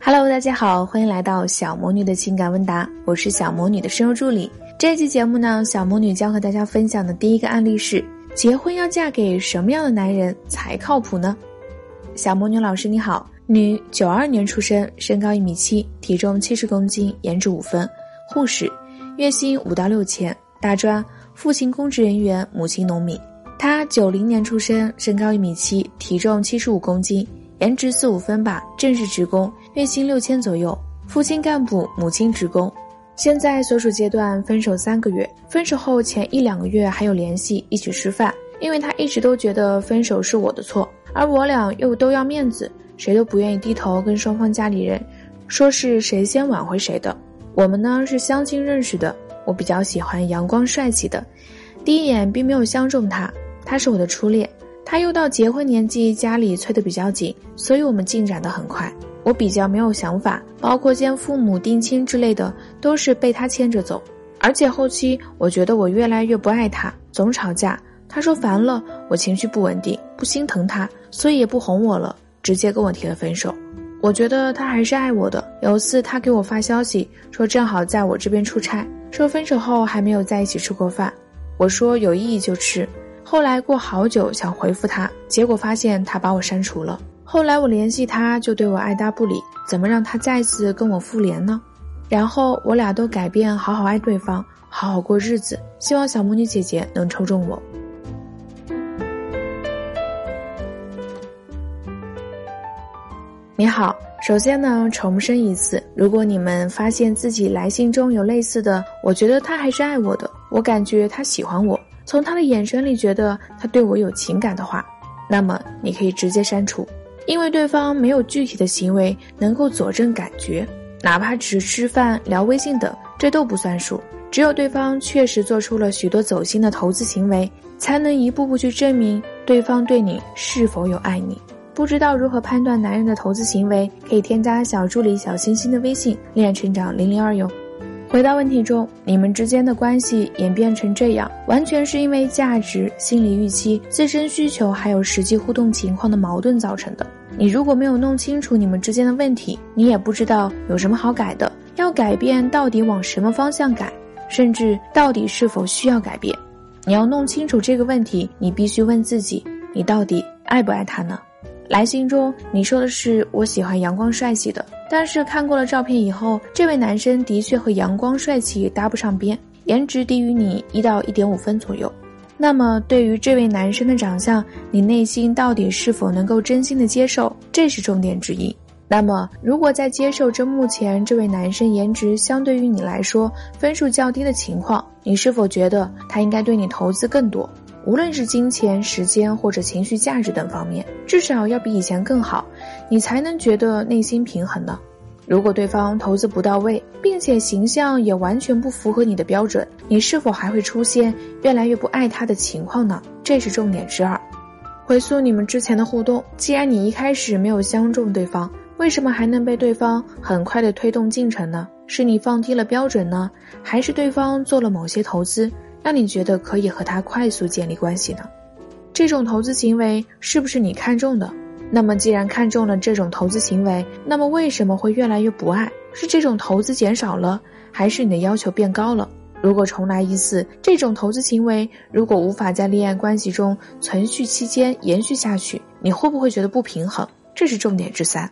Hello，大家好，欢迎来到小魔女的情感问答，我是小魔女的深入助理。这期节目呢，小魔女将和大家分享的第一个案例是：结婚要嫁给什么样的男人才靠谱呢？小魔女老师你好，女，九二年出生，身高一米七，体重七十公斤，颜值五分，护士，月薪五到六千，大专，父亲公职人员，母亲农民。她九零年出生，身高一米七，体重七十五公斤。颜值四五分吧，正式职工，月薪六千左右，父亲干部，母亲职工。现在所处阶段分手三个月，分手后前一两个月还有联系，一起吃饭。因为他一直都觉得分手是我的错，而我俩又都要面子，谁都不愿意低头跟双方家里人说是谁先挽回谁的。我们呢是相亲认识的，我比较喜欢阳光帅气的，第一眼并没有相中他，他是我的初恋。他又到结婚年纪，家里催得比较紧，所以我们进展得很快。我比较没有想法，包括见父母、定亲之类的，都是被他牵着走。而且后期我觉得我越来越不爱他，总吵架。他说烦了，我情绪不稳定，不心疼他，所以也不哄我了，直接跟我提了分手。我觉得他还是爱我的。有一次他给我发消息说正好在我这边出差，说分手后还没有在一起吃过饭。我说有意义就吃。后来过好久想回复他，结果发现他把我删除了。后来我联系他，就对我爱答不理，怎么让他再次跟我复联呢？然后我俩都改变，好好爱对方，好好过日子。希望小魔女姐姐能抽中我。你好，首先呢，重申一次，如果你们发现自己来信中有类似的，我觉得他还是爱我的，我感觉他喜欢我。从他的眼神里觉得他对我有情感的话，那么你可以直接删除，因为对方没有具体的行为能够佐证感觉，哪怕只是吃饭、聊微信等，这都不算数。只有对方确实做出了许多走心的投资行为，才能一步步去证明对方对你是否有爱你。不知道如何判断男人的投资行为，可以添加小助理小星星的微信“恋爱成长零零二”哟。回到问题中，你们之间的关系演变成这样，完全是因为价值、心理预期、自身需求还有实际互动情况的矛盾造成的。你如果没有弄清楚你们之间的问题，你也不知道有什么好改的。要改变到底往什么方向改，甚至到底是否需要改变，你要弄清楚这个问题，你必须问自己：你到底爱不爱他呢？来信中你说的是我喜欢阳光帅气的。但是看过了照片以后，这位男生的确和阳光帅气搭不上边，颜值低于你一到一点五分左右。那么对于这位男生的长相，你内心到底是否能够真心的接受？这是重点之一。那么如果在接受这目前这位男生颜值相对于你来说分数较低的情况，你是否觉得他应该对你投资更多？无论是金钱、时间或者情绪价值等方面，至少要比以前更好，你才能觉得内心平衡呢。如果对方投资不到位，并且形象也完全不符合你的标准，你是否还会出现越来越不爱他的情况呢？这是重点之二。回溯你们之前的互动，既然你一开始没有相中对方，为什么还能被对方很快的推动进程呢？是你放低了标准呢，还是对方做了某些投资？让你觉得可以和他快速建立关系呢？这种投资行为是不是你看中的？那么既然看中了这种投资行为，那么为什么会越来越不爱？是这种投资减少了，还是你的要求变高了？如果重来一次，这种投资行为如果无法在恋爱关系中存续期间延续下去，你会不会觉得不平衡？这是重点之三，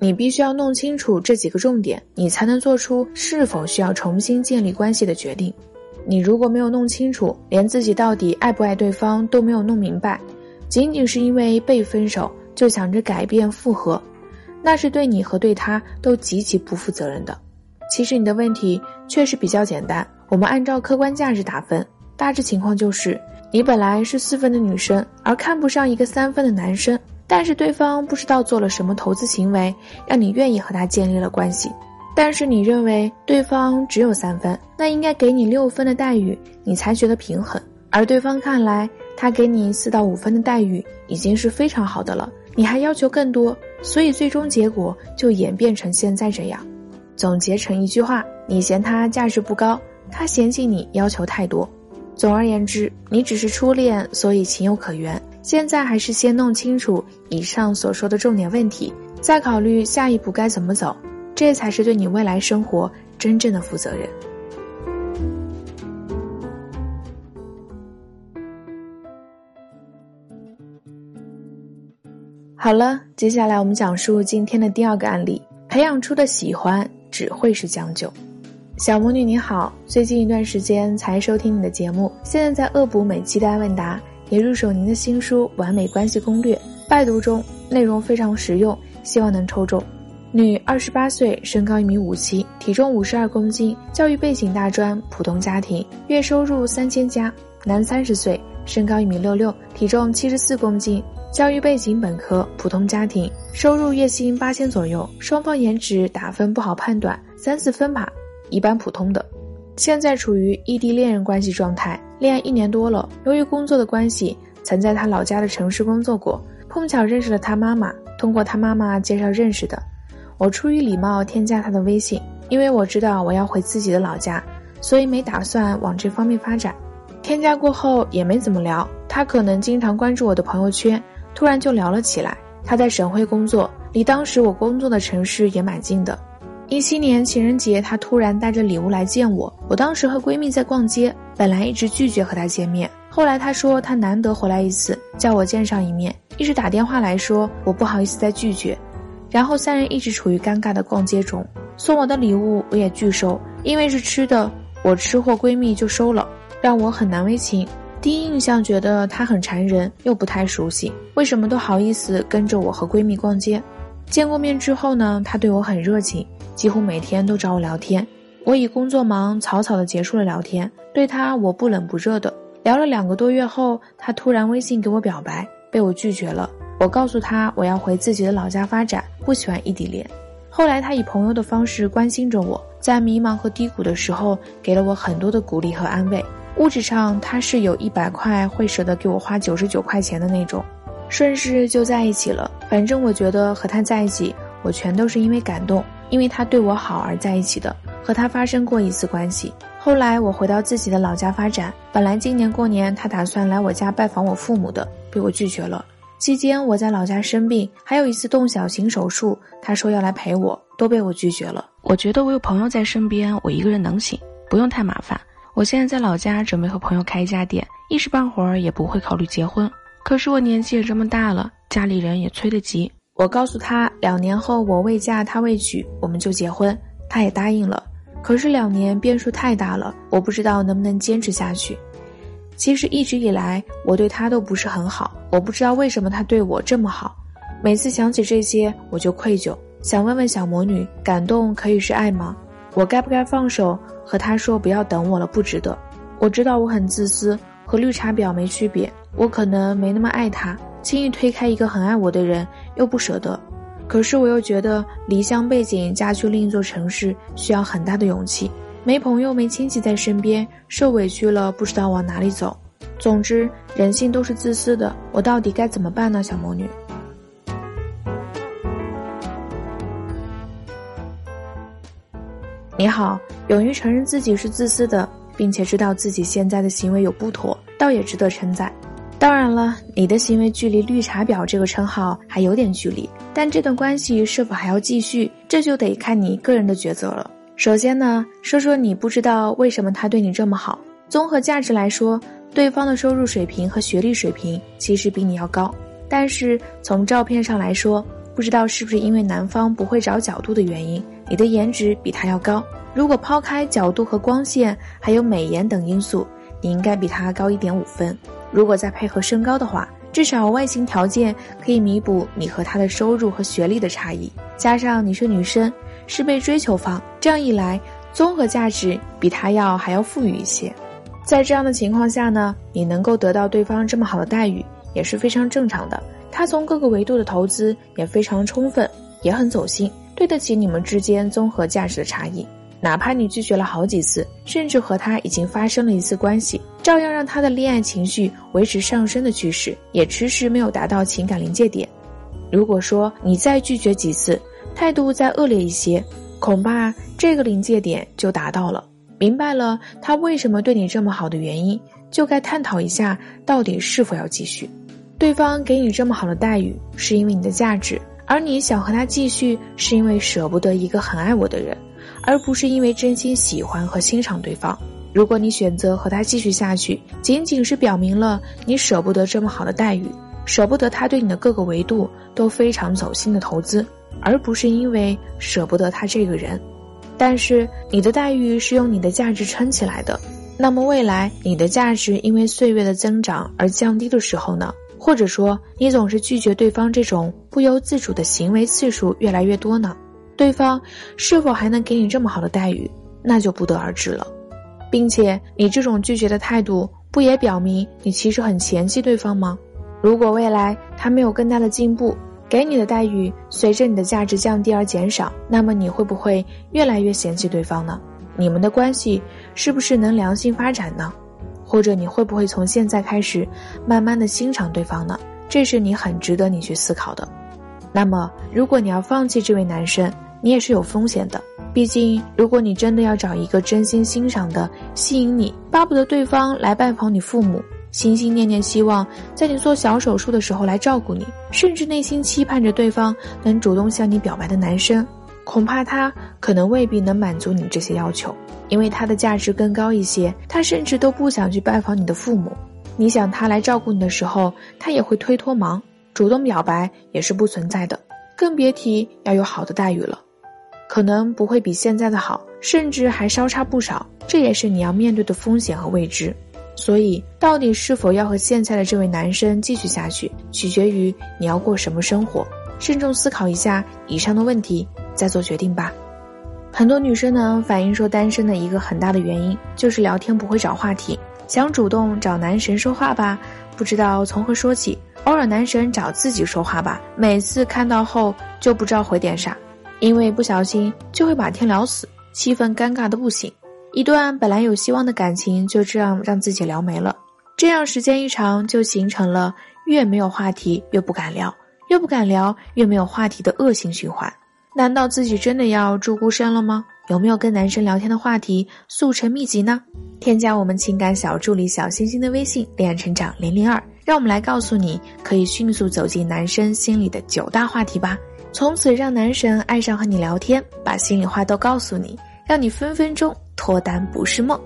你必须要弄清楚这几个重点，你才能做出是否需要重新建立关系的决定。你如果没有弄清楚，连自己到底爱不爱对方都没有弄明白，仅仅是因为被分手就想着改变复合，那是对你和对他都极其不负责任的。其实你的问题确实比较简单，我们按照客观价值打分，大致情况就是你本来是四分的女生，而看不上一个三分的男生，但是对方不知道做了什么投资行为，让你愿意和他建立了关系。但是你认为对方只有三分，那应该给你六分的待遇，你才觉得平衡。而对方看来，他给你四到五分的待遇已经是非常好的了，你还要求更多，所以最终结果就演变成现在这样。总结成一句话：你嫌他价值不高，他嫌弃你要求太多。总而言之，你只是初恋，所以情有可原。现在还是先弄清楚以上所说的重点问题。再考虑下一步该怎么走，这才是对你未来生活真正的负责任。好了，接下来我们讲述今天的第二个案例：培养出的喜欢只会是将就。小魔女你好，最近一段时间才收听你的节目，现在在恶补每期的问答，也入手您的新书《完美关系攻略》，拜读中，内容非常实用，希望能抽中。女，二十八岁，身高一米五七，体重五十二公斤，教育背景大专，普通家庭，月收入三千加。男，三十岁，身高一米六六，体重七十四公斤。教育背景本科，普通家庭，收入月薪八千左右，双方颜值打分不好判断，三四分吧，一般普通的。现在处于异地恋人关系状态，恋爱一年多了。由于工作的关系，曾在他老家的城市工作过，碰巧认识了他妈妈，通过他妈妈介绍认识的。我出于礼貌添加他的微信，因为我知道我要回自己的老家，所以没打算往这方面发展。添加过后也没怎么聊，他可能经常关注我的朋友圈。突然就聊了起来。他在省会工作，离当时我工作的城市也蛮近的。一七年情人节，他突然带着礼物来见我。我当时和闺蜜在逛街，本来一直拒绝和他见面。后来他说他难得回来一次，叫我见上一面，一直打电话来说我不好意思再拒绝。然后三人一直处于尴尬的逛街中。送我的礼物我也拒收，因为是吃的，我吃货闺蜜就收了，让我很难为情。第一印象觉得他很缠人，又不太熟悉，为什么都好意思跟着我和闺蜜逛街？见过面之后呢，他对我很热情，几乎每天都找我聊天。我以工作忙，草草的结束了聊天。对他，我不冷不热的。聊了两个多月后，他突然微信给我表白，被我拒绝了。我告诉他我要回自己的老家发展，不喜欢异地恋。后来他以朋友的方式关心着我，在迷茫和低谷的时候，给了我很多的鼓励和安慰。物质上，他是有一百块会舍得给我花九十九块钱的那种，顺势就在一起了。反正我觉得和他在一起，我全都是因为感动，因为他对我好而在一起的。和他发生过一次关系，后来我回到自己的老家发展。本来今年过年他打算来我家拜访我父母的，被我拒绝了。期间我在老家生病，还有一次动小型手术，他说要来陪我，都被我拒绝了。我觉得我有朋友在身边，我一个人能行，不用太麻烦。我现在在老家，准备和朋友开一家店，一时半会儿也不会考虑结婚。可是我年纪也这么大了，家里人也催得急。我告诉他，两年后我未嫁他未娶，我们就结婚，他也答应了。可是两年变数太大了，我不知道能不能坚持下去。其实一直以来我对他都不是很好，我不知道为什么他对我这么好。每次想起这些，我就愧疚，想问问小魔女：感动可以是爱吗？我该不该放手？和他说不要等我了，不值得。我知道我很自私，和绿茶婊没区别。我可能没那么爱他，轻易推开一个很爱我的人又不舍得。可是我又觉得离乡背井嫁去另一座城市需要很大的勇气，没朋友没亲戚在身边，受委屈了不知道往哪里走。总之，人性都是自私的。我到底该怎么办呢，小魔女？你好，勇于承认自己是自私的，并且知道自己现在的行为有不妥，倒也值得称赞。当然了，你的行为距离“绿茶婊”这个称号还有点距离，但这段关系是否还要继续，这就得看你个人的抉择了。首先呢，说说你不知道为什么他对你这么好。综合价值来说，对方的收入水平和学历水平其实比你要高，但是从照片上来说，不知道是不是因为男方不会找角度的原因。你的颜值比他要高，如果抛开角度和光线，还有美颜等因素，你应该比他高一点五分。如果再配合身高的话，至少外形条件可以弥补你和他的收入和学历的差异。加上你是女生，是被追求方，这样一来，综合价值比他要还要富裕一些。在这样的情况下呢，你能够得到对方这么好的待遇，也是非常正常的。他从各个维度的投资也非常充分，也很走心。对得起你们之间综合价值的差异，哪怕你拒绝了好几次，甚至和他已经发生了一次关系，照样让他的恋爱情绪维持上升的趋势，也迟迟没有达到情感临界点。如果说你再拒绝几次，态度再恶劣一些，恐怕这个临界点就达到了。明白了他为什么对你这么好的原因，就该探讨一下到底是否要继续。对方给你这么好的待遇，是因为你的价值。而你想和他继续，是因为舍不得一个很爱我的人，而不是因为真心喜欢和欣赏对方。如果你选择和他继续下去，仅仅是表明了你舍不得这么好的待遇，舍不得他对你的各个维度都非常走心的投资，而不是因为舍不得他这个人。但是你的待遇是用你的价值撑起来的，那么未来你的价值因为岁月的增长而降低的时候呢？或者说你总是拒绝对方这种不由自主的行为次数越来越多呢？对方是否还能给你这么好的待遇，那就不得而知了。并且，你这种拒绝的态度，不也表明你其实很嫌弃对方吗？如果未来他没有更大的进步，给你的待遇随着你的价值降低而减少，那么你会不会越来越嫌弃对方呢？你们的关系是不是能良性发展呢？或者你会不会从现在开始，慢慢的欣赏对方呢？这是你很值得你去思考的。那么，如果你要放弃这位男生，你也是有风险的。毕竟，如果你真的要找一个真心欣赏的、吸引你、巴不得对方来拜访你父母、心心念念希望在你做小手术的时候来照顾你，甚至内心期盼着对方能主动向你表白的男生，恐怕他可能未必能满足你这些要求，因为他的价值更高一些。他甚至都不想去拜访你的父母。你想他来照顾你的时候，他也会推脱忙，主动表白也是不存在的，更别提要有好的待遇了。可能不会比现在的好，甚至还稍差不少。这也是你要面对的风险和未知。所以，到底是否要和现在的这位男生继续下去，取决于你要过什么生活。慎重思考一下以上的问题，再做决定吧。很多女生呢反映说，单身的一个很大的原因就是聊天不会找话题，想主动找男神说话吧，不知道从何说起；偶尔男神找自己说话吧，每次看到后就不知道回点啥。因为不小心就会把天聊死，气氛尴尬的不行，一段本来有希望的感情就这样让自己聊没了，这样时间一长就形成了越没有话题越不敢聊，越不敢聊越没有话题的恶性循环。难道自己真的要住孤身了吗？有没有跟男生聊天的话题速成秘籍呢？添加我们情感小助理小星星的微信“恋爱成长零零二”，让我们来告诉你可以迅速走进男生心里的九大话题吧。从此让男神爱上和你聊天，把心里话都告诉你，让你分分钟脱单不是梦。